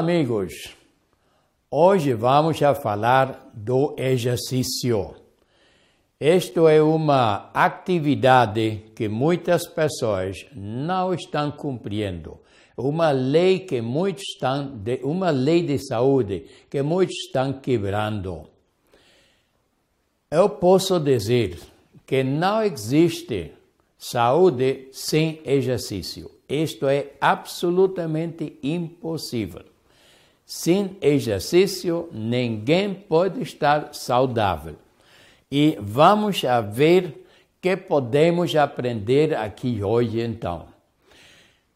amigos. Hoje vamos a falar do exercício. Isto é uma atividade que muitas pessoas não estão cumprindo. Uma lei que muitos estão, uma lei de saúde que muitos estão quebrando. Eu posso dizer que não existe saúde sem exercício. Isto é absolutamente impossível. Sem exercício, ninguém pode estar saudável. E vamos ver que podemos aprender aqui hoje então.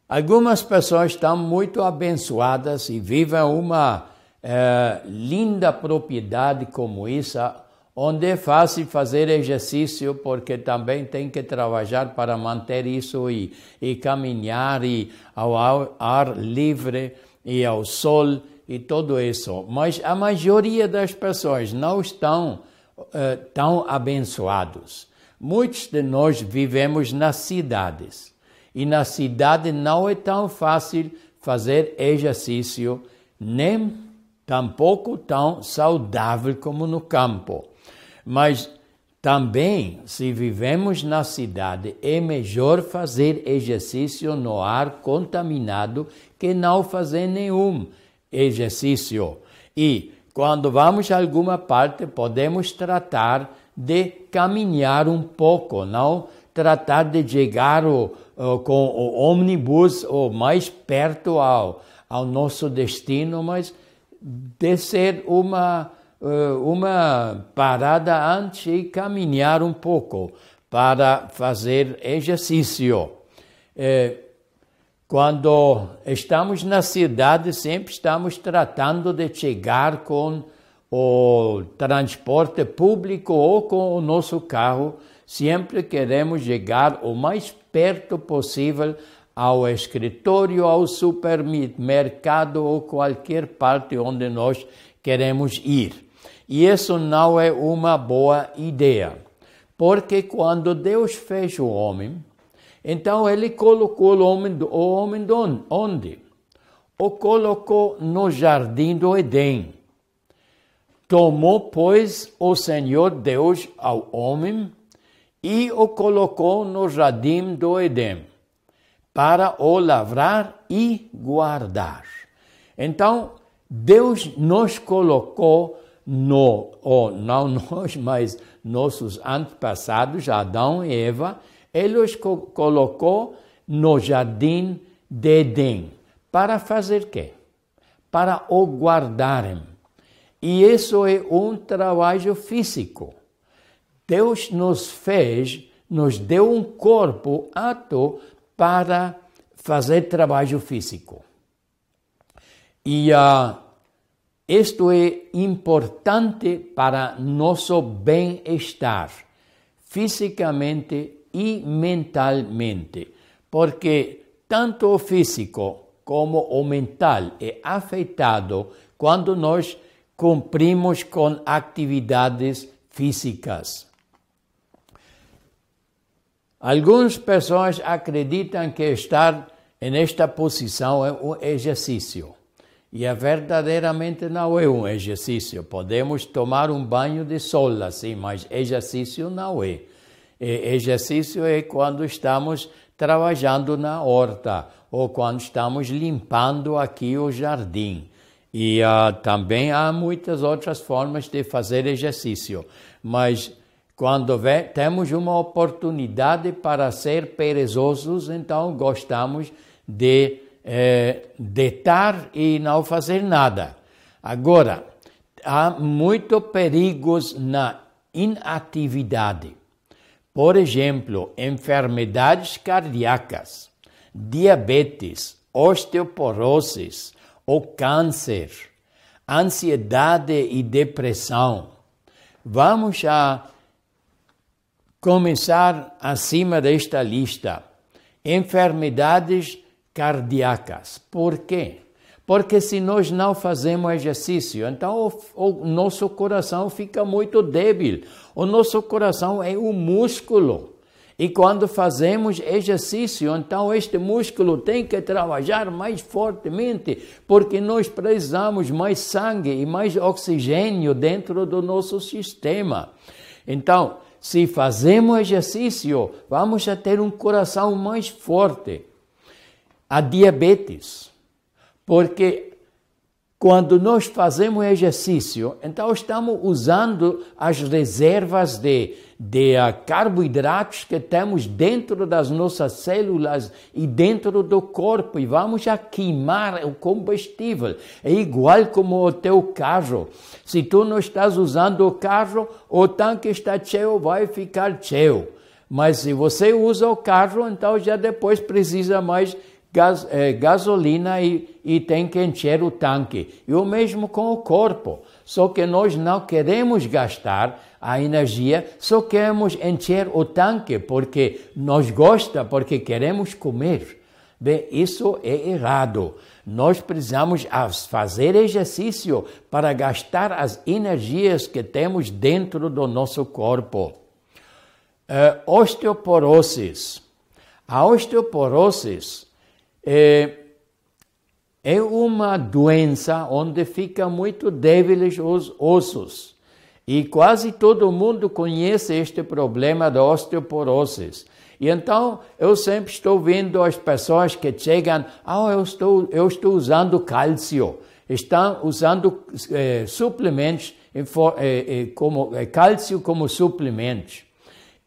Algumas pessoas estão muito abençoadas e vivem uma eh, linda propriedade como essa, onde é fácil fazer exercício, porque também tem que trabalhar para manter isso e, e caminhar e ao ar livre e ao sol e tudo isso. Mas a maioria das pessoas não estão uh, tão abençoados. Muitos de nós vivemos nas cidades e na cidade não é tão fácil fazer exercício, nem tampouco tão saudável como no campo. Mas também, se vivemos na cidade, é melhor fazer exercício no ar contaminado que não fazer nenhum exercício. E quando vamos a alguma parte, podemos tratar de caminhar um pouco, não tratar de chegar o, o, com o ônibus o mais perto ao, ao nosso destino, mas de ser uma, uma parada antes e caminhar um pouco para fazer exercício. É, quando estamos na cidade, sempre estamos tratando de chegar com o transporte público ou com o nosso carro. Sempre queremos chegar o mais perto possível ao escritório, ao supermercado ou qualquer parte onde nós queremos ir. E isso não é uma boa ideia, porque quando Deus fez o homem, então ele colocou o homem, o homem onde? O colocou no jardim do Éden. Tomou, pois, o Senhor Deus ao homem e o colocou no jardim do Éden para o lavrar e guardar. Então, Deus nos colocou no, ou não nós, mas nossos antepassados, Adão e Eva, ele os colocou no jardim de Edém. Para fazer quê? Para o guardarem. E isso é um trabalho físico. Deus nos fez, nos deu um corpo apto para fazer trabalho físico. E uh, isto é importante para nosso bem-estar, fisicamente e mentalmente, porque tanto o físico como o mental é afetado quando nós cumprimos com atividades físicas. Algumas pessoas acreditam que estar nesta posição é um exercício. E é verdadeiramente não é um exercício. Podemos tomar um banho de sol assim, mas exercício não é exercício é quando estamos trabalhando na horta ou quando estamos limpando aqui o jardim. E uh, também há muitas outras formas de fazer exercício, mas quando vê, temos uma oportunidade para ser perezosos, então gostamos de eh, deitar e não fazer nada. Agora, há muitos perigos na inatividade. Por exemplo, enfermidades cardíacas, diabetes, osteoporose, o câncer, ansiedade e depressão. Vamos a começar acima desta lista. Enfermidades cardíacas. Por quê? Porque se nós não fazemos exercício, então o, o, nosso coração fica muito débil. O nosso coração é um músculo. E quando fazemos exercício, então este músculo tem que trabalhar mais fortemente, porque nós precisamos mais sangue e mais oxigênio dentro do nosso sistema. Então, se fazemos exercício, vamos a ter um coração mais forte. A diabetes, porque quando nós fazemos exercício, então estamos usando as reservas de, de carboidratos que temos dentro das nossas células e dentro do corpo e vamos a queimar o combustível. É igual como o teu carro. Se tu não estás usando o carro, o tanque está cheio, vai ficar cheio. Mas se você usa o carro, então já depois precisa mais gas, eh, gasolina e, e tem que encher o tanque. E o mesmo com o corpo. Só que nós não queremos gastar a energia, só queremos encher o tanque porque nós gosta, porque queremos comer. Bem, isso é errado. Nós precisamos fazer exercício para gastar as energias que temos dentro do nosso corpo. Uh, osteoporose. A osteoporose é, é uma doença onde ficam muito débiles os ossos. E quase todo mundo conhece este problema da osteoporose. E então eu sempre estou vendo as pessoas que chegam, ah, oh, eu estou, eu estou usando cálcio, estão usando eh, suplementos eh, eh, como cálcio como suplementos.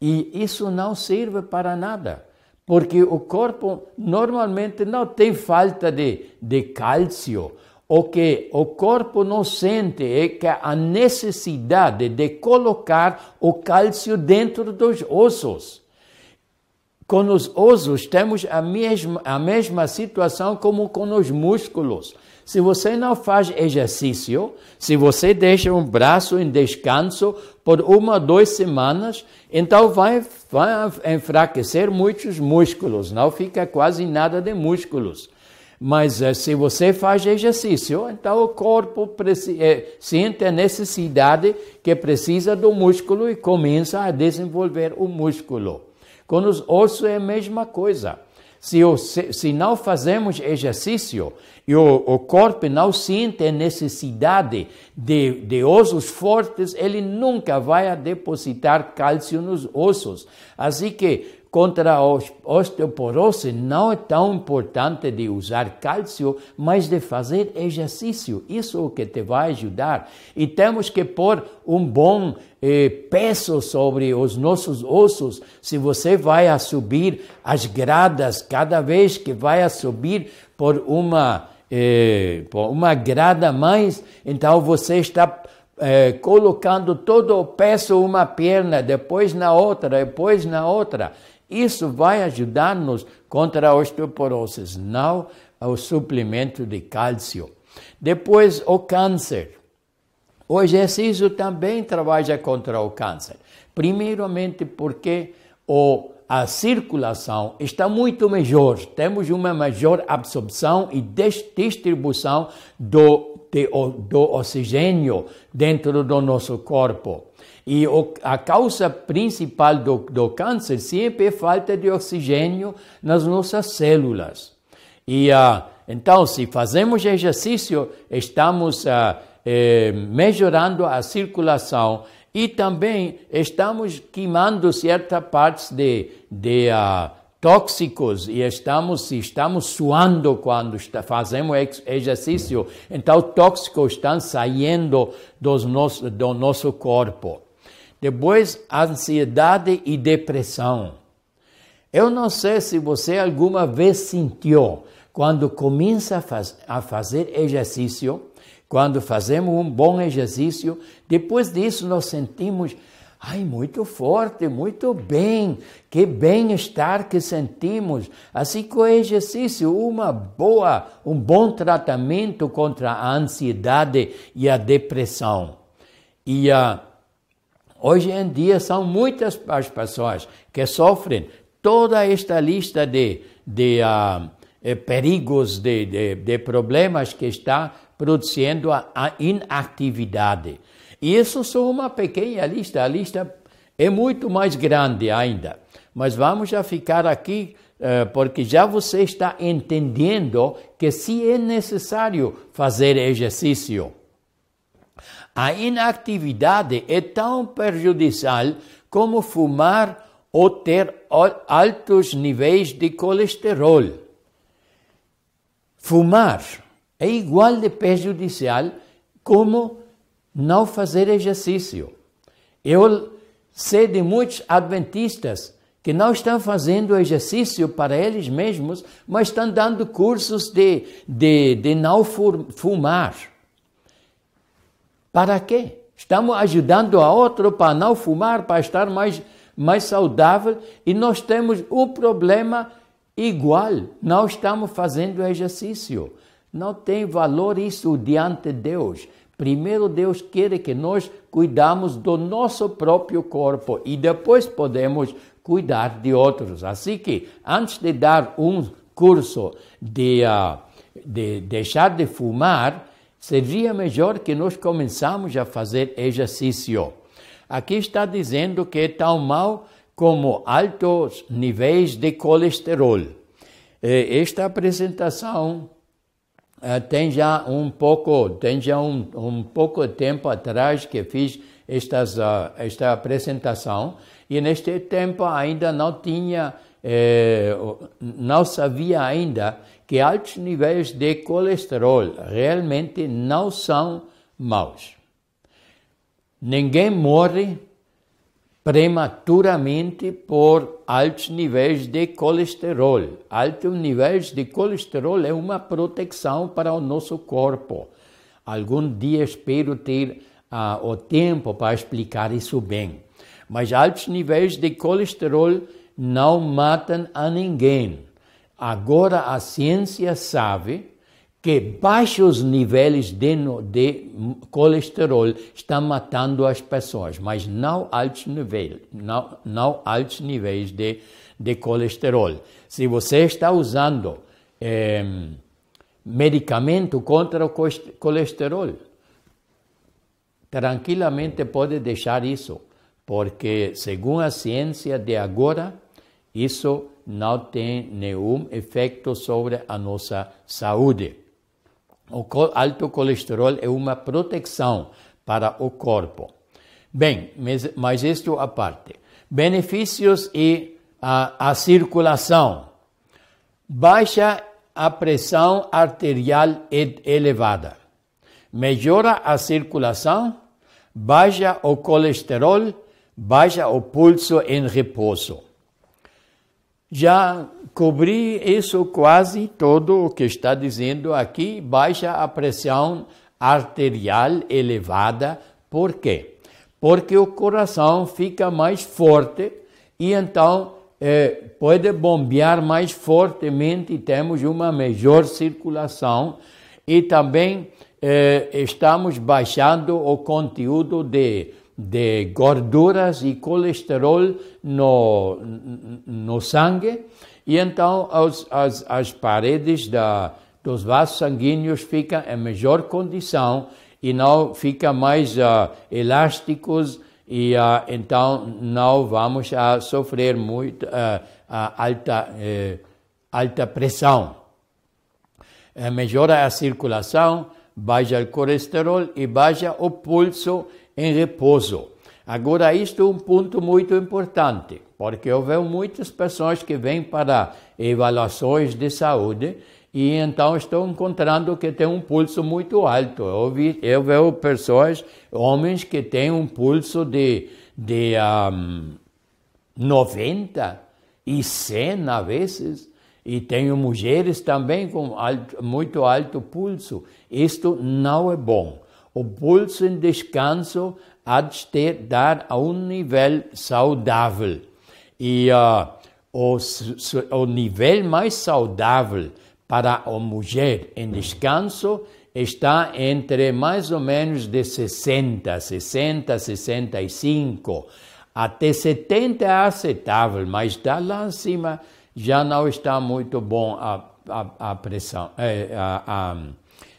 E isso não serve para nada porque o corpo normalmente não tem falta de, de cálcio. O que o corpo não sente é que a necessidade de colocar o cálcio dentro dos ossos. Com os ossos temos a mesma, a mesma situação como com os músculos. Se você não faz exercício, se você deixa um braço em descanso por uma, duas semanas, então vai, vai enfraquecer muitos músculos, não fica quase nada de músculos. Mas eh, se você faz exercício, então o corpo é, sente a necessidade que precisa do músculo e começa a desenvolver o músculo. Com os ossos é a mesma coisa. Se, se não fazemos exercício e o, o corpo não sente a necessidade de, de ossos fortes, ele nunca vai depositar cálcio nos ossos. Assim que contra a osteoporose não é tão importante de usar cálcio, mas de fazer exercício. Isso é o que te vai ajudar. E temos que pôr um bom eh, peso sobre os nossos ossos. Se você vai a subir as gradas, cada vez que vai a subir por uma, por uma grada mais, então você está eh, colocando todo o peso uma perna, depois na outra, depois na outra. Isso vai ajudar-nos contra a osteoporose, não o suplemento de cálcio. Depois, o câncer. O exercício também trabalha contra o câncer. Primeiramente porque o, a circulação está muito melhor, temos uma maior absorção e distribuição do, de, do oxigênio dentro do nosso corpo. E o, a causa principal do, do câncer sempre é falta de oxigênio nas nossas células. E uh, então, se fazemos exercício, estamos uh, eh, melhorando a circulação e também estamos queimando certas partes de, de uh, tóxicos e estamos, estamos suando quando está, fazemos exercício, então tóxicos estão saindo dos nosso, do nosso corpo. Depois, ansiedade e depressão. Eu não sei se você alguma vez sentiu, quando começa a, faz, a fazer exercício, quando fazemos um bom exercício, depois disso nós sentimos, ai, muito forte, muito bem, que bem-estar que sentimos. Assim que o exercício, uma boa, um bom tratamento contra a ansiedade e a depressão. E a Hoje em dia são muitas as pessoas que sofrem toda esta lista de, de uh, perigos, de, de, de, problemas que está produzindo a, inatividade. E isso só uma pequena lista, a lista é muito mais grande ainda. Mas vamos já ficar aqui, uh, porque já você está entendendo que se é necessário fazer exercício. A inatividade é tão prejudicial como fumar ou ter altos níveis de colesterol. Fumar é igual de prejudicial como não fazer exercício. Eu sei de muitos adventistas que não estão fazendo exercício para eles mesmos, mas estão dando cursos de, de, de não fumar. Para quê? Estamos ajudando a outro para não fumar, para estar mais, mais saudável e nós temos um problema igual. Não estamos fazendo exercício. Não tem valor isso diante de Deus. Primeiro Deus quer que nós cuidamos do nosso próprio corpo e depois podemos cuidar de outros. Assim que antes de dar um curso de, uh, de deixar de fumar, seria melhor que nós começamos a fazer exercício. Aqui está dizendo que é tão mal como altos níveis de colesterol. Esta apresentação eh, tem já um pouco, tem já um, um pouco tempo atrás que fiz estas, uh, esta apresentação e neste tempo ainda não tinha, eh, não sabia ainda que altos níveis de colesterol realmente não são maus. Ninguém morre prematuramente por altos níveis de colesterol. Altos níveis de colesterol é uma proteção para o nosso corpo. Algum dia espero ter uh, o tempo para explicar isso bem. Mas altos níveis de colesterol não matam a ninguém. Agora a ciência sabe que baixos níveis de, de, colesterol estão matando as pessoas, mas não altos níveis, não, não altos níveis de, de colesterol. Se você está usando eh, medicamento contra o colesterol, tranquilamente pode deixar isso, porque segundo a ciência de agora, isso não tem nenhum efeito sobre a nossa saúde. O alto colesterol é uma proteção para o corpo. Bem, mas, mas isto à parte. Benefícios e a, a circulação. Baixa a pressão arterial elevada. Melhora a circulação, baixa o colesterol, baixa o pulso em repouso. Já cobri isso quase todo o que está dizendo aqui, baixa a pressão arterial elevada. Por quê? Porque o coração fica mais forte e então eh, pode bombear mais fortemente temos uma melhor circulação e também eh, estamos baixando o conteúdo de de gorduras e colesterol no, no sangue, e então as, as, as paredes da, dos vasos sanguíneos ficam em melhor condição e não ficam mais uh, elásticos e uh, então não vamos a sofrer muito uh, alta, uh, alta pressão. melhora a circulação, baixa o colesterol e baixa o pulso em repouso. Agora, isto é um ponto muito importante, porque vejo muitas pessoas que vêm para avaliações de saúde e então estão encontrando que tem um pulso muito alto. Eu, vi, eu vejo pessoas, homens que têm um pulso de, de um, 90 e 100 a vezes, e tenho mulheres também com alto, muito alto pulso. Isto não é bom. O pulso em descanso há de ter, dar a um nível saudável. E o, o nível mais saudável para a mulher em descanso está entre mais ou menos de 60, 60, 65. Até 70 é aceitável, mas está lá em cima já não está muito bom a, a, a pressão, é, a,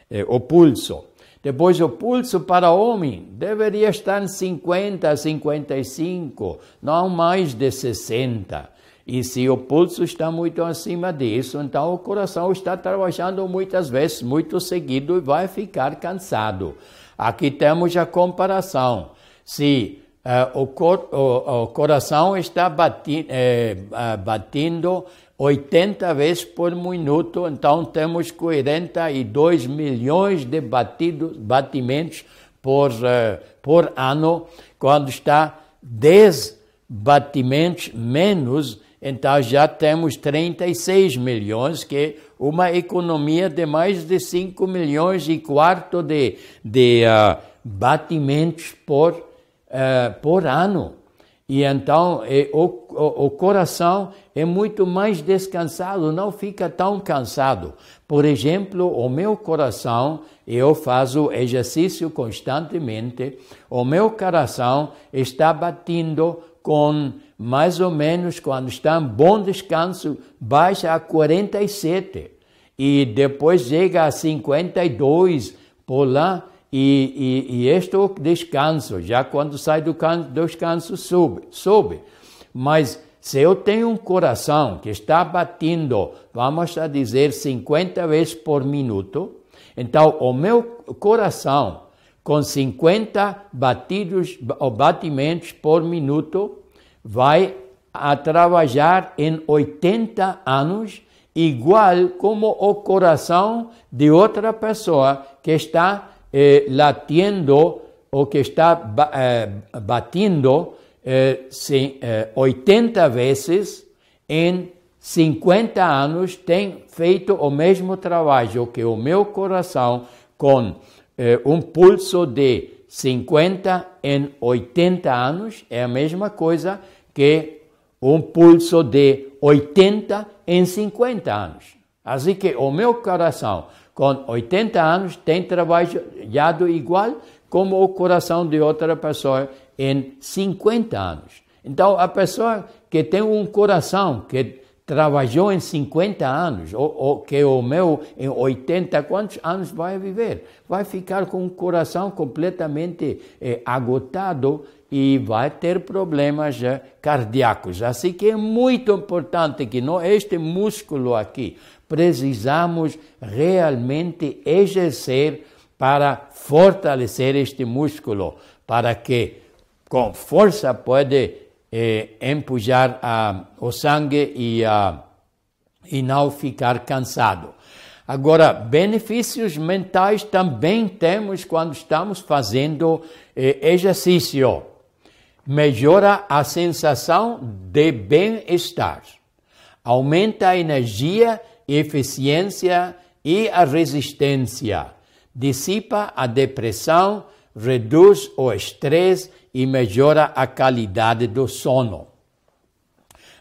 é, o pulso. Depois, o pulso para homem deveria estar em 50, 55, não mais de 60. E se o pulso está muito acima disso, então o coração está trabalhando muitas vezes, muito seguido e vai ficar cansado. Aqui temos a comparação. Se uh, o, cor, o, o, coração está bati, uh, batendo 80 vezes por minuto, então temos 42 milhões de batidos, batimentos por, uh, por ano, quando está 10 batimentos menos, então já temos 36 milhões, que é uma economia de mais de 5 milhões e quarto de, de uh, batimentos por, uh, por ano. E então é, o, o, o, coração é muito mais descansado, não fica tão cansado. Por exemplo, o meu coração, eu faço exercício constantemente, o meu coração está batendo com mais ou menos, quando está em bom descanso, baixa a 47 e depois chega a 52 por lá e, e, e este descanso, já quando sai do descanso, sobe, sobe. Mas se eu tenho um coração que está batendo, vamos a dizer, 50 vezes por minuto, então o meu coração, com 50 batidos ou batimentos por minuto, vai a trabalhar em 80 anos, igual como o coração de outra pessoa que está eh, latiendo o que está eh, batendo eh, 80 eh, vezes em 50 anos tem feito o mesmo trabalho que o meu coração com eh, um pulso de 50 em 80 anos é a mesma coisa que um pulso de 80 em 50 anos. Assim que o meu coração com 80 anos tem trabalhado igual como o coração de outra pessoa em 50 anos. Então, a pessoa que tem um coração que trabalhou em 50 anos, ou, ou, que o meu em 80, quantos anos vai viver? Vai ficar com o coração completamente eh, agotado e vai ter problemas cardíacos. Assim que é muito importante que não, este músculo aqui precisamos realmente exercer para fortalecer este músculo, para que com força pode eh, empujar ah, o sangue e, ah, e não ficar cansado. Agora, benefícios mentais também temos quando estamos fazendo eh, exercício. Melhora a sensação de bem-estar, aumenta a energia eficiência e a resistência, dissipa a depressão, reduz o estresse e melhora a qualidade do sono.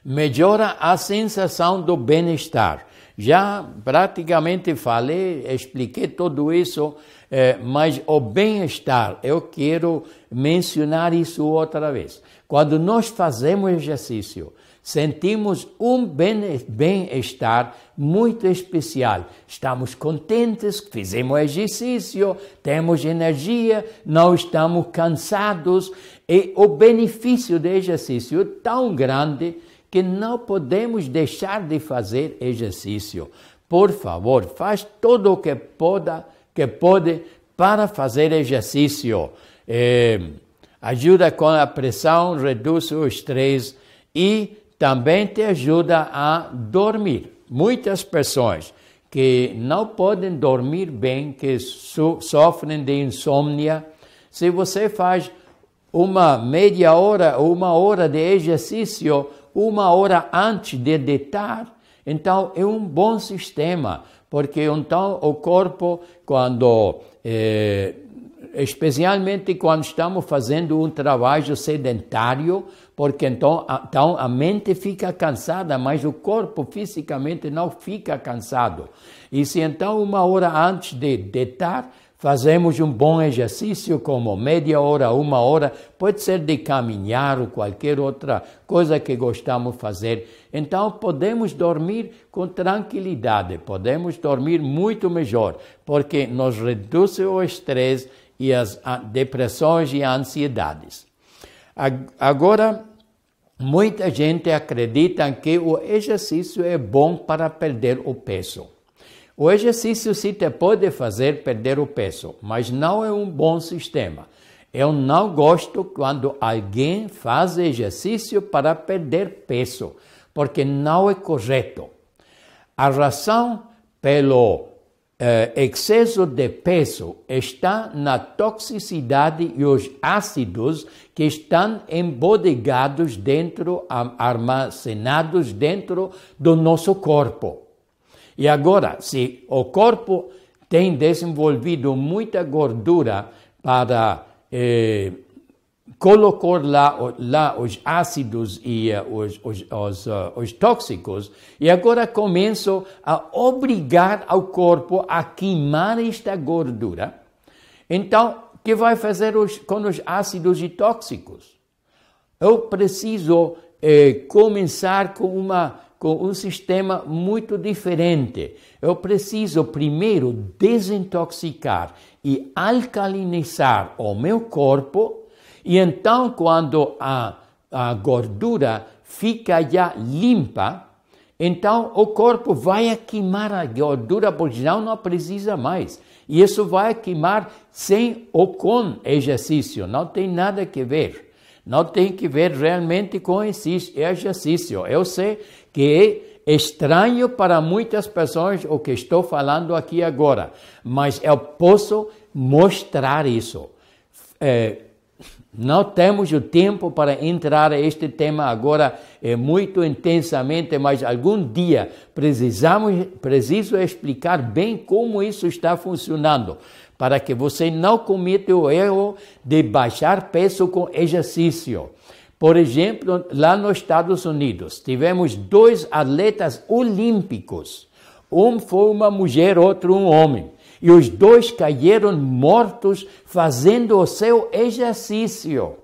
Melhora a sensação do bem-estar. Já praticamente falei, expliquei tudo isso, eh, mas o bem-estar, eu quero mencionar isso outra vez. Quando nós fazemos exercício, sentimos um bem-estar muito especial. Estamos contentes, fizemos exercício, temos energia, não estamos cansados. E o benefício do exercício é tão grande que não podemos deixar de fazer exercício. Por favor, faz tudo o que pode, que pode para fazer exercício. É, ajuda com a pressão, reduz o estresse e também te ajuda a dormir. Muitas pessoas que não podem dormir bem, que so sofrem de insônia, se você faz uma meia hora, uma hora de exercício, uma hora antes de deitar, então é um bom sistema, porque então o corpo, quando eh, especialmente quando estamos fazendo um trabalho sedentário, porque então, então a mente fica cansada, mas o corpo fisicamente não fica cansado. E se então uma hora antes de deitar, fazemos um bom exercício, como meia hora, uma hora, pode ser de caminhar ou qualquer outra coisa que gostamos fazer. Então podemos dormir com tranquilidade, podemos dormir muito melhor, porque nos reduz o estresse e as depressões e ansiedades. Agora, muita gente acredita que o exercício é bom para perder o peso. O exercício sim te pode fazer perder o peso, mas não é um bom sistema. Eu não gosto quando alguém faz exercício para perder peso, porque não é correto. A razão pelo eh, excesso de peso está na toxicidade e os ácidos que estão embodegados dentro, armazenados dentro do nosso corpo. E agora, se o corpo tem desenvolvido muita gordura para eh, colocar lá, lá os ácidos e uh, os, os, os, uh, os, tóxicos, e agora começo a obrigar ao corpo a queimar esta gordura. Então, o que vai fazer os, com os ácidos e tóxicos? Eu preciso eh, começar com uma com um sistema muito diferente. Eu preciso primeiro desintoxicar e alcalinizar o meu corpo, e então, quando a, a gordura fica já limpa, então o corpo vai queimar a gordura, porque já não precisa mais. E isso vai queimar sem ou com exercício, não tem nada que ver. Não tem que ver realmente com exercício. Eu sei que é estranho para muitas pessoas o que estou falando aqui agora, mas eu posso mostrar isso. É, não temos o tempo para entrar neste tema agora é, muito intensamente, mas algum dia precisamos preciso explicar bem como isso está funcionando, para que você não cometa o erro de baixar peso com exercício. Por exemplo, lá nos Estados Unidos, tivemos dois atletas olímpicos. Um foi uma mulher, outro um homem. E os dois caíram mortos fazendo o seu exercício.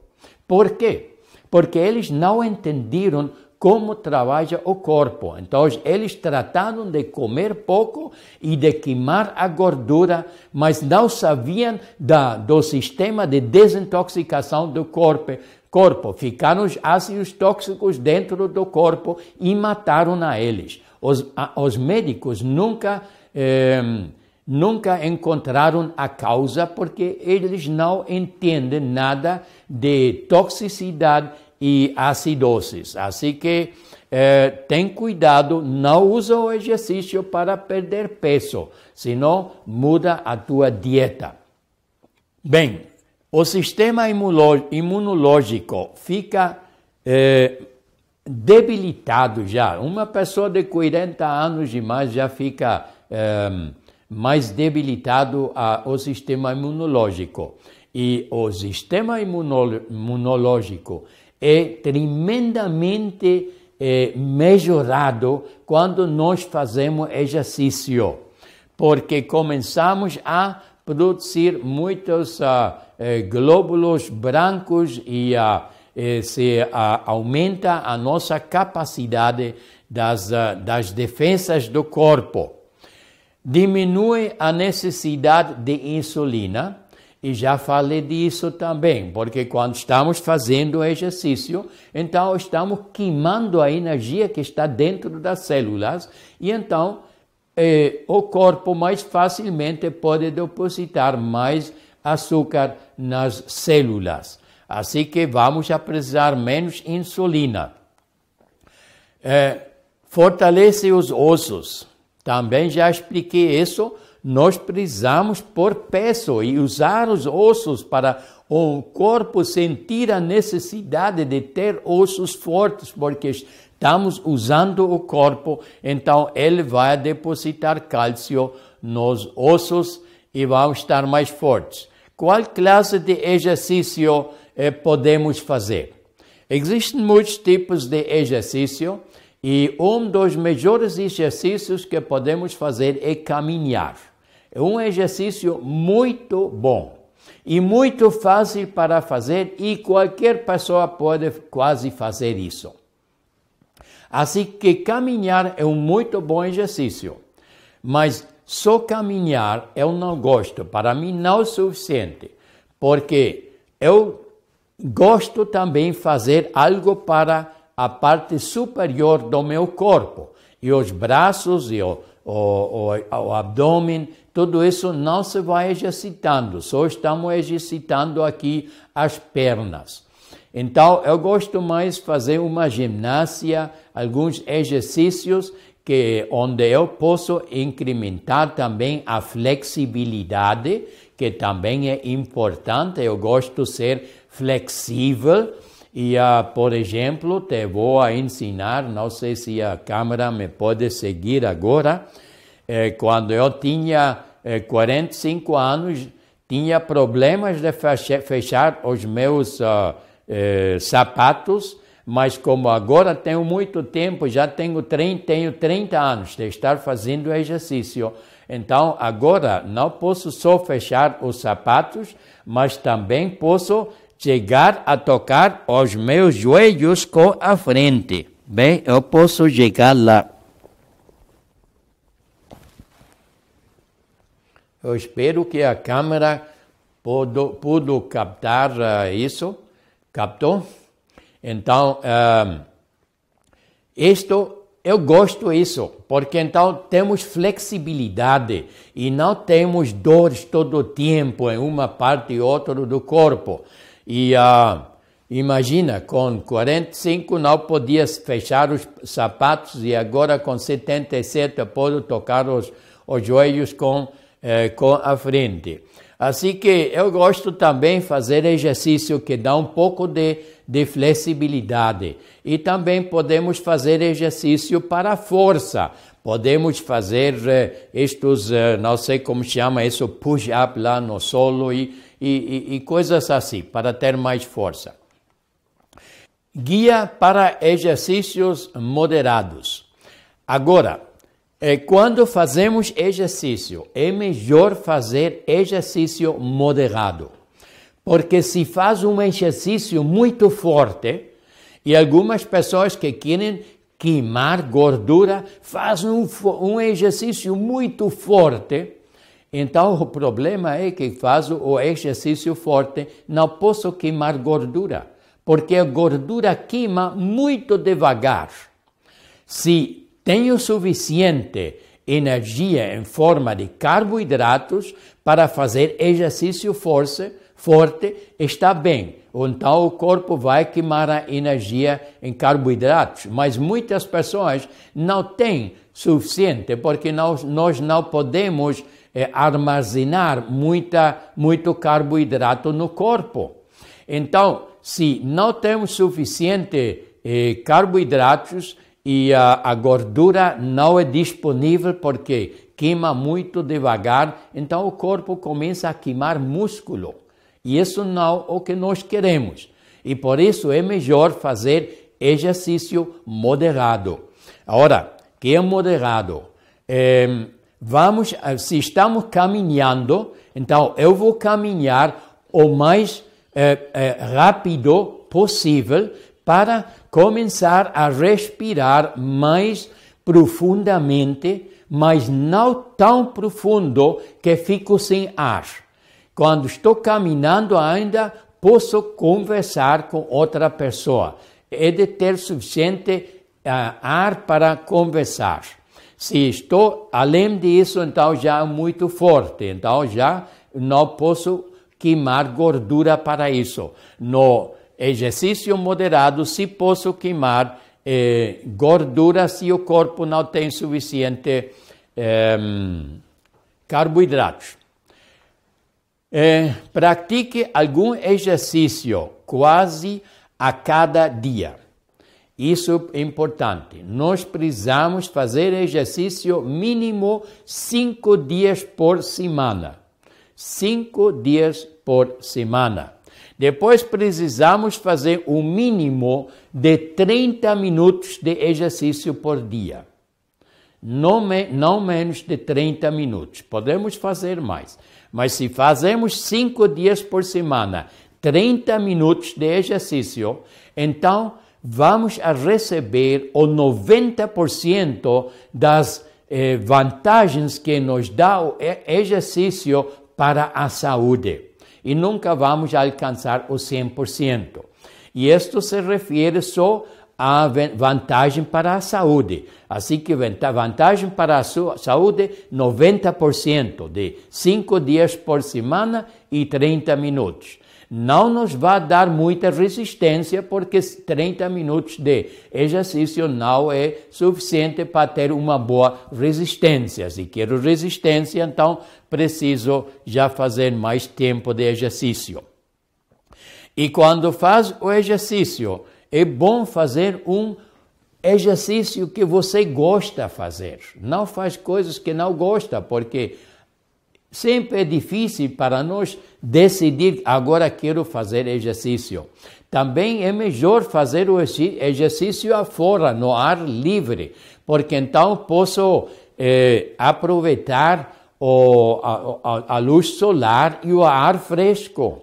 Por quê? Porque eles não entenderam como trabalha o corpo. Então, eles trataram de comer pouco e de queimar a gordura, mas não sabiam da, do sistema de desintoxicação do corpo, corpo. Ficaram os ácidos tóxicos dentro do corpo e mataram a eles. Os, a, os médicos nunca, eh, nunca encontraram a causa porque eles não entendem nada de toxicidade e acidoses. Assim que eh, tem cuidado, não usa o exercício para perder peso, senão muda a tua dieta. Bem, o sistema imunológico fica eh, debilitado já. Uma pessoa de 40 anos e mais já fica eh, mais debilitado a, o sistema imunológico. E o sistema imunológico é tremendamente eh, melhorado quando nós fazemos exercício, porque começamos a produzir muitos uh, eh, glóbulos brancos e uh, eh, se aumenta a nossa capacidade das, das defesas do corpo. Diminui a necessidade de insulina, e já falei disso também, porque quando estamos fazendo exercício, então estamos queimando a energia que está dentro das células, e então eh, o corpo mais facilmente pode depositar mais açúcar nas células. Assim que vamos precisar menos insulina. É, fortalece os ossos. Também já expliquei isso. Nós precisamos por peso e usar os ossos para o corpo sentir a necessidade de ter ossos fortes, porque estamos usando o corpo, então ele vai depositar cálcio nos ossos e vamos estar mais fortes. Qual classe de exercício eh, podemos fazer? Existem muitos tipos de exercício e um dos melhores exercícios que podemos fazer é caminhar. É um exercício muito bom e muito fácil para fazer e qualquer pessoa pode quase fazer isso. Assim que caminhar é um muito bom exercício, mas só caminhar eu não gosto, para mim não é suficiente, porque eu gosto também fazer algo para a parte superior do meu corpo, e os braços e o, o, o, o abdômen, tudo isso não se vai exercitando, só estamos exercitando aqui as pernas. Então, eu gosto mais fazer uma ginástica, alguns exercícios que onde eu posso incrementar também a flexibilidade, que também é importante. Eu gosto de ser flexível e, uh, por exemplo, te vou ensinar, não sei se a câmera me pode seguir agora, eh, quando eu tinha eh, 45 anos, tinha problemas de fechar os meus uh, eh, sapatos, mas como agora tenho muito tempo, já tenho 30, tenho 30 anos de estar fazendo exercício, então agora não posso só fechar os sapatos, mas também posso chegar a tocar os meus joelhos com a frente. Bem, eu posso chegar lá. Eu espero que a câmera pudo, pudo captar uh, isso. Captou? Então, uh, isto eu gosto disso, porque então temos flexibilidade e não temos dores todo o tempo em uma parte e outra do corpo. E uh, imagina, com 45 não podia fechar os sapatos e agora com 77 eu posso tocar os, os joelhos com, eh, com a frente. Assim que eu gosto também fazer exercício que dá um pouco de, de flexibilidade. E também podemos fazer exercício para força. Podemos fazer eh, estes, eh, não sei como chama isso, push-up lá no solo e e, e, e coisas assim, para ter mais força. Guia para exercícios moderados. Agora, é, quando fazemos exercício, é melhor fazer exercício moderado. Porque se faz um exercício muito forte, e algumas pessoas que querem queimar gordura fazem um, um exercício muito forte, então o problema é que faço o exercício forte, não posso queimar gordura, porque a gordura queima muito devagar. Se tenho suficiente energia em forma de carboidratos para fazer exercício forte, forte, está bem. Então o corpo vai queimar a energia em carboidratos, mas muitas pessoas não têm suficiente, porque nós, nós não podemos é, armazenar muita, muito carboidrato no corpo. Então, se não temos suficiente eh, carboidratos e a, a, gordura não é disponível porque queima muito devagar, então o corpo começa a queimar músculo. E isso não é o que nós queremos. E por isso é melhor fazer exercício moderado. Agora, que é moderado? É, vamos, eh, se estamos caminhando, então eu vou caminhar o mais é, é, rápido possível para começar a respirar mais profundamente, mas não tão profundo que fico sem ar. Quando estou caminhando ainda, posso conversar com outra pessoa. É de ter suficiente uh, ar para conversar. Se estou além disso, então já é muito forte, então já não posso queimar gordura para isso. No exercício moderado, se posso queimar eh, gordura se o corpo não tem suficiente eh, carboidratos. Eh, pratique algum exercício quase a cada dia. Isso é importante. Nós precisamos fazer exercício mínimo cinco dias por semana. Cinco dias por semana. Depois precisamos fazer o um mínimo de 30 minutos de exercício por dia. Não, me, não menos de 30 minutos. Podemos fazer mais. Mas se fazemos cinco dias por semana, 30 minutos de exercício, então vamos a receber o 90% das eh, vantagens que nos dá o exercício para a saúde. E nunca vamos alcançar o 100%. E isto se refere só à vantagem para a saúde. Assim que vantagem para a saúde, 90% de 5 dias por semana e 30 minutos não nos vai dar muita resistência, porque 30 minutos de exercício não é suficiente para ter uma boa resistência. Se quero resistência, então preciso já fazer mais tempo de exercício. E quando faz o exercício, é bom fazer um exercício que você gosta de fazer. Não faz coisas que não gosta, porque Sempre é difícil para nós decidir agora quero fazer exercício. Também é melhor fazer o exercício afora, no ar livre, porque então posso eh, aproveitar o, a, a, a, luz solar e o ar fresco.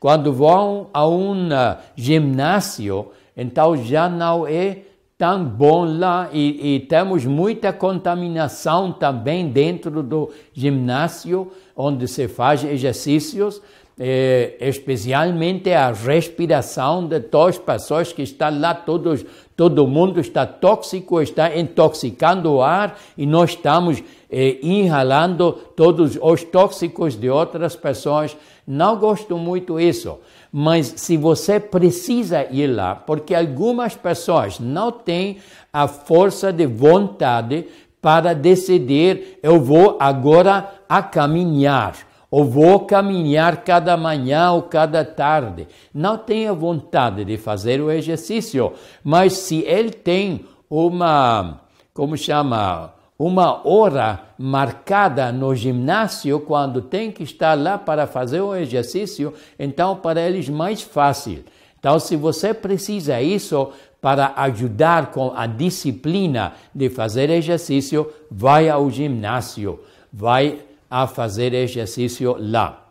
Quando vão a um ginásio, então já não é tão bom lá e, e, temos muita contaminação também dentro do ginásio, onde se faz exercícios, eh, especialmente a respiração de todas as pessoas que estão lá, todos, todo mundo está tóxico, está intoxicando o ar e nós estamos eh, inhalando todos os tóxicos de outras pessoas. Não gosto muito disso. Mas se você precisa ir lá, porque algumas pessoas não têm a força de vontade para decidir, eu vou agora a caminhar, ou vou caminhar cada manhã ou cada tarde. Não tem a vontade de fazer o exercício, mas se ele tem uma, como chama, uma hora marcada no ginásio quando tem que estar lá para fazer o exercício, então para eles mais fácil. Então, se você precisa isso para ajudar com a disciplina de fazer exercício, vai ao ginásio, vai a fazer exercício lá.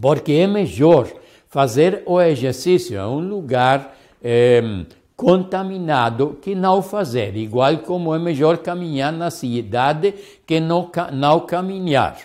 Porque é melhor fazer o exercício em um lugar eh, contaminado que não fazer, igual como é melhor caminhar na cidade que não, não caminhar.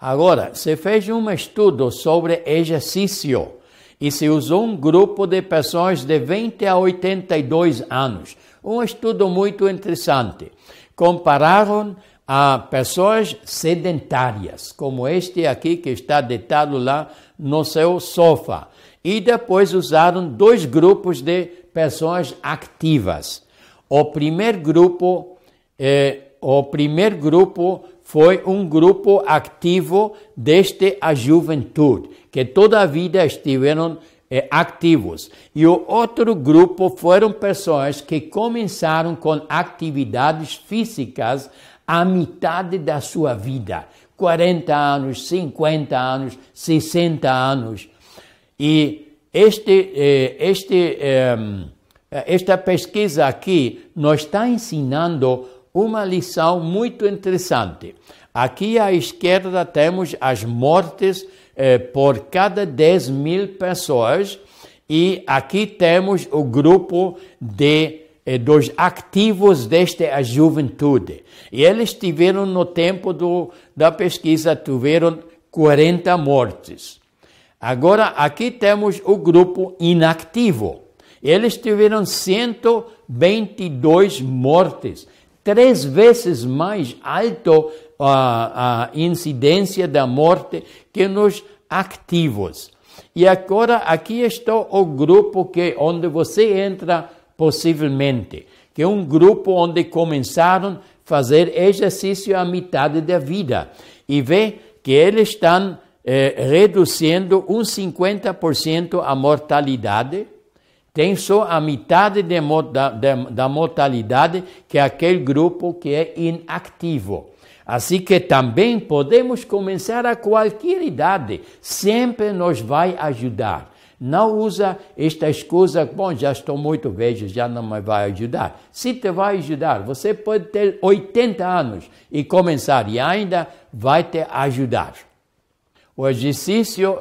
Agora, se fez um estudo sobre exercício e se usou um grupo de pessoas de 20 a 82 anos. Um estudo muito interessante. Compararam a pessoas sedentárias, como este aqui que está deitado lá no seu sofá e depois usaram dois grupos de pessoas ativas. O primeiro grupo, eh, o primeiro grupo foi um grupo ativo desde a juventude, que toda a vida estiveram eh, ativos. E o outro grupo foram pessoas que começaram com atividades físicas à metade da sua vida. 40 anos, 50 anos, 60 anos. E este, eh, este, eh, esta pesquisa aqui nos está ensinando uma lição muito interessante. Aqui à esquerda temos as mortes eh, por cada 10 mil pessoas e aqui temos o grupo de dos ativos desta juventude. E eles tiveram no tempo do, da pesquisa tiveram 40 mortes. Agora, aqui temos o grupo inativo. Eles tiveram 122 mortes, três vezes mais alto a, a incidência da morte que nos ativos. E agora aqui está o grupo que onde você entra possivelmente, que é um grupo onde começaram a fazer exercício à metade da vida e vê que eles estão eh, reduzindo uns 50% a mortalidade, tem só a metade de, da, da, da mortalidade que é aquele grupo que é inativo. Assim que também podemos começar a qualquer idade, sempre nos vai ajudar. Não usa esta excusa, bom, já estou muito velho, já não me vai ajudar. Se te vai ajudar, você pode ter 80 anos e começar e ainda vai te ajudar. O exercício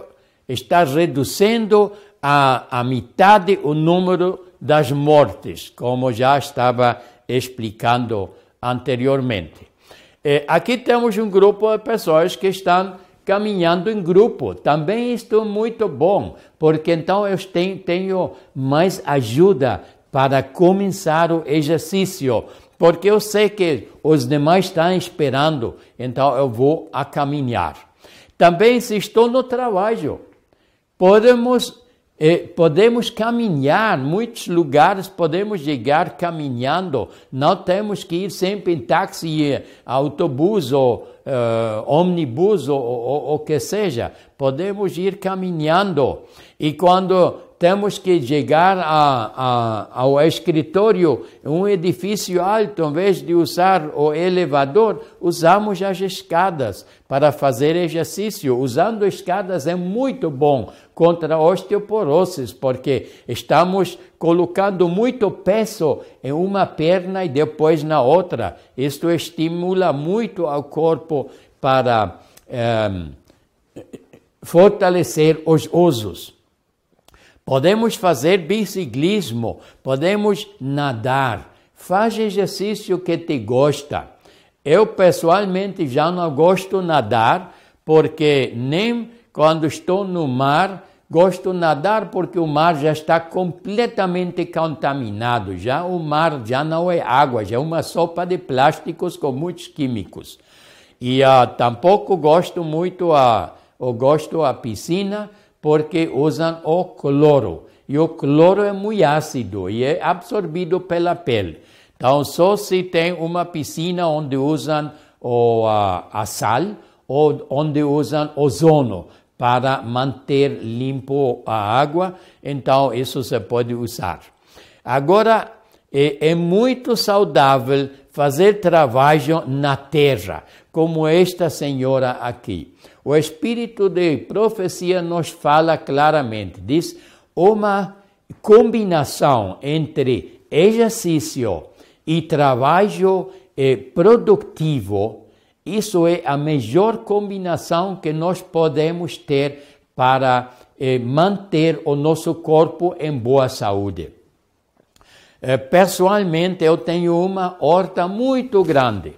está reduzindo a, a metade o número das mortes, como já estava explicando anteriormente. É, aqui temos um grupo de pessoas que estão caminhando em grupo. Também isto é muito bom, porque então eu tenho, mais ajuda para começar o exercício. Porque eu sei que os demais estão esperando, então eu vou a caminhar. Também se estou no trabalho, podemos podemos caminhar, muitos lugares podemos chegar caminhando, não temos que ir sempre em táxi, autobus ou uh, ônibus ou o que seja, podemos ir caminhando. E quando temos que chegar a, a, ao escritório, um edifício alto, em vez de usar o elevador, usamos as escadas para fazer exercício. Usando escadas é muito bom contra osteoporose, porque estamos colocando muito peso em uma perna e depois na outra. Isto estimula muito ao corpo para eh, fortalecer os ossos. Podemos fazer biciclismo, podemos nadar. Faz exercício que te gosta. Eu pessoalmente já não gosto nadar, porque nem quando estou no mar gosto nadar porque o mar já está completamente contaminado. Já o mar já não é água, já é uma sopa de plásticos com muitos químicos. E uh, tampouco gosto muito a, ou gosto a piscina porque usam o cloro. E o cloro é muito ácido e é absorvido pela pele. Então, só se tem uma piscina onde usam o, a, a sal ou onde usam ozono para manter limpo a água, então isso se pode usar. Agora, é, é muito saudável fazer trabalho na terra, como esta senhora aqui. O espírito de profecia nos fala claramente, diz uma combinação entre exercício e trabalho eh, produtivo, isso é a melhor combinação que nós podemos ter para eh, manter o nosso corpo em boa saúde. Eh, pessoalmente, eu tenho uma horta muito grande.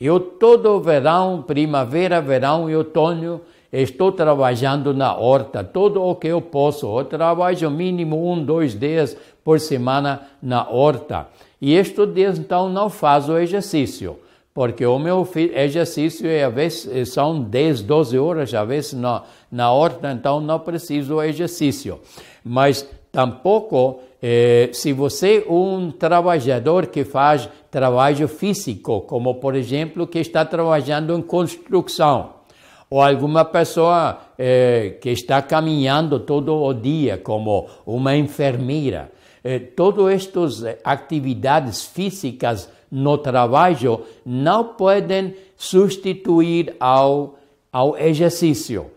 Eu todo verão, primavera, verão e outono estou trabalhando na horta, todo o que eu posso. Eu trabalho mínimo um, dois dias por semana na horta. E estes dias, então, não faço exercício, porque o meu exercício, é, às vezes, são 10, 12 horas, às vezes, na, na horta, então não preciso exercício. Mas tampouco eh, se você é um trabalhador que faz trabalho físico, como por exemplo que está trabalhando em construção, ou alguma pessoa eh, que está caminhando todo o dia, como uma enfermeira, eh, todas estas atividades físicas no trabalho não podem substituir ao, ao exercício,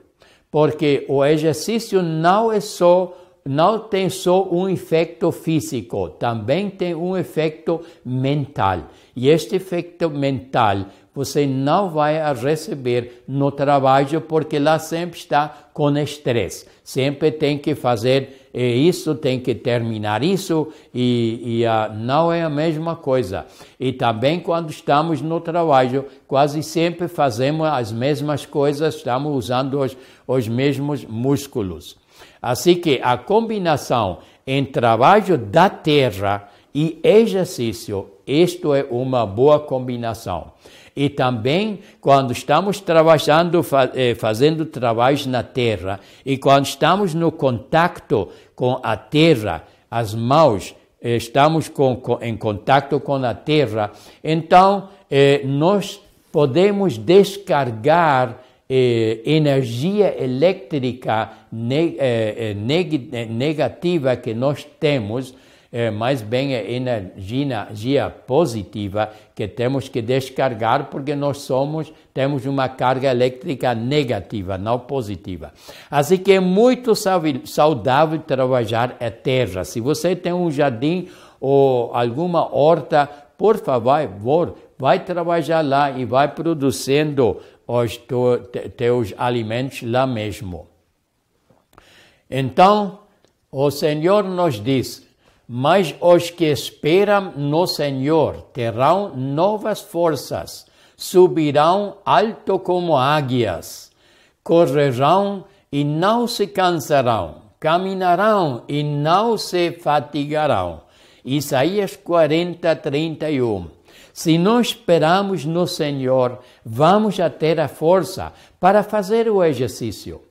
porque o exercício não é só não tem só um efeito físico, também tem um efeito mental. E este efeito mental você não vai receber no trabalho porque lá sempre está com estresse. Sempre tem que fazer isso, tem que terminar isso e, e não é a mesma coisa. E também quando estamos no trabalho, quase sempre fazemos as mesmas coisas, estamos usando os, os mesmos músculos. Assim que a combinação em trabalho da terra e exercício, isto é uma boa combinação. E também quando estamos trabalhando, eh, fazendo trabalhos na terra, e quando estamos no contato com a terra, as mãos, eh, estamos com, com, em contato com a terra, então eh, nós podemos descargar eh, energia elétrica eh, eh, negativa que nós temos é mais bem energia positiva que temos que descargar porque nós somos, temos uma carga elétrica negativa, não positiva. Assim que é muito saudável trabalhar a terra. Se você tem um jardim ou alguma horta, por favor, vai trabalhar lá e vai produzindo os teus alimentos lá mesmo. Então, o Senhor nos diz: Mas os que esperam no Senhor terão novas forças, subirão alto como águias, correrão e não se cansarão, caminharão e não se fatigarão. Isaías 40, 31. Se nós esperamos no Senhor, vamos a ter a força para fazer o exercício.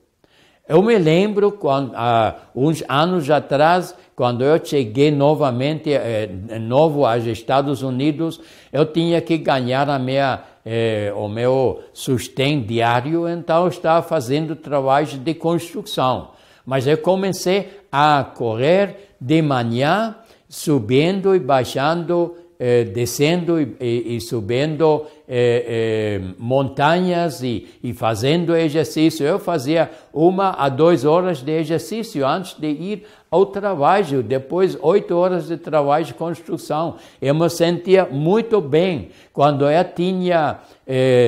Eu me lembro, quando, há uns anos atrás, quando eu cheguei novamente, eh, novo aos Estados Unidos, eu tinha que ganhar a minha, eh, o meu sustento diário, então eu estava fazendo trabalhos de construção. Mas eu comecei a correr de manhã, subindo e baixando eh, descendo e, e, e subindo eh, eh, montanhas e, e, fazendo exercício. Eu fazia uma a duas horas de exercício antes de ir ao trabalho, depois oito horas de trabalho de construção. Eu me sentia muito bem. Quando eu tinha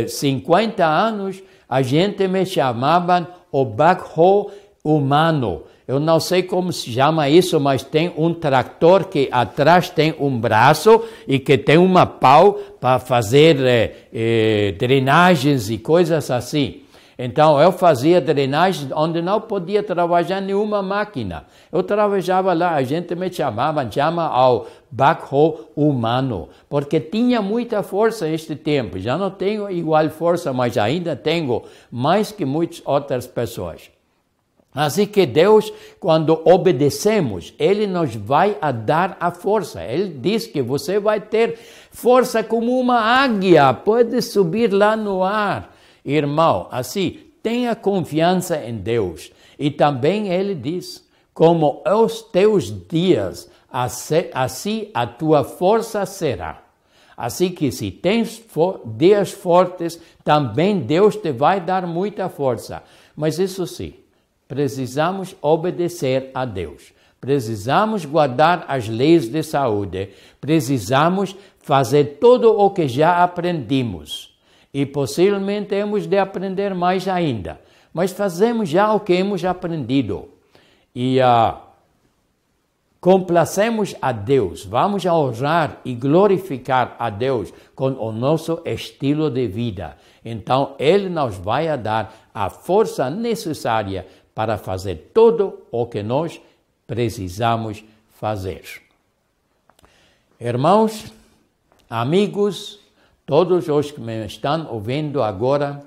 50 eh, anos, a gente me chamava o backhoe humano eu não sei como se chama isso, mas tem um trator que atrás tem um braço e que tem uma pau para fazer eh, eh, drenagens e coisas assim. Então eu fazia drenagens onde não podia trabalhar nenhuma máquina. Eu trabalhava lá, a gente me chamava, chama ao backhoe humano, porque tinha muita força este tempo. Já não tenho igual força, mas ainda tenho mais que muitas outras pessoas. Assim que Deus, quando obedecemos, Ele nos vai a dar a força. Ele diz que você vai ter força como uma águia, pode subir lá no ar. Irmão, assim, tenha confiança em Deus. E também Ele diz, como os teus dias, assim a tua força será. Assim que se tens dias fortes, também Deus te vai dar muita força. Mas isso sim, precisamos obedecer a Deus. Precisamos guardar as leis de saúde. Precisamos fazer tudo o que já aprendimos. E possivelmente temos de aprender mais ainda. Mas fazemos já o que hemos aprendido. E uh, complacemos a Deus. Vamos honrar e glorificar a Deus com o nosso estilo de vida. Então, Ele nos vai dar a força necessária para fazer tudo o que nós precisamos fazer. Irmãos, amigos, todos os que me estão ouvindo agora,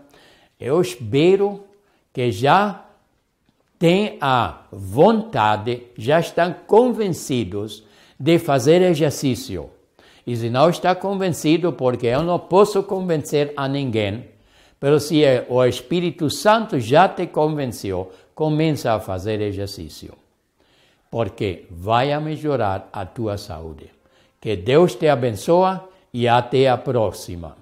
eu espero que já têm a vontade, já estão convencidos de fazer exercício. E se não está convencido, porque eu não posso convencer a ninguém, mas se o Espírito Santo já te convenceu, começa a fazer exercício, porque vai melhorar a tua saúde. Que Deus te abençoe e até a próxima.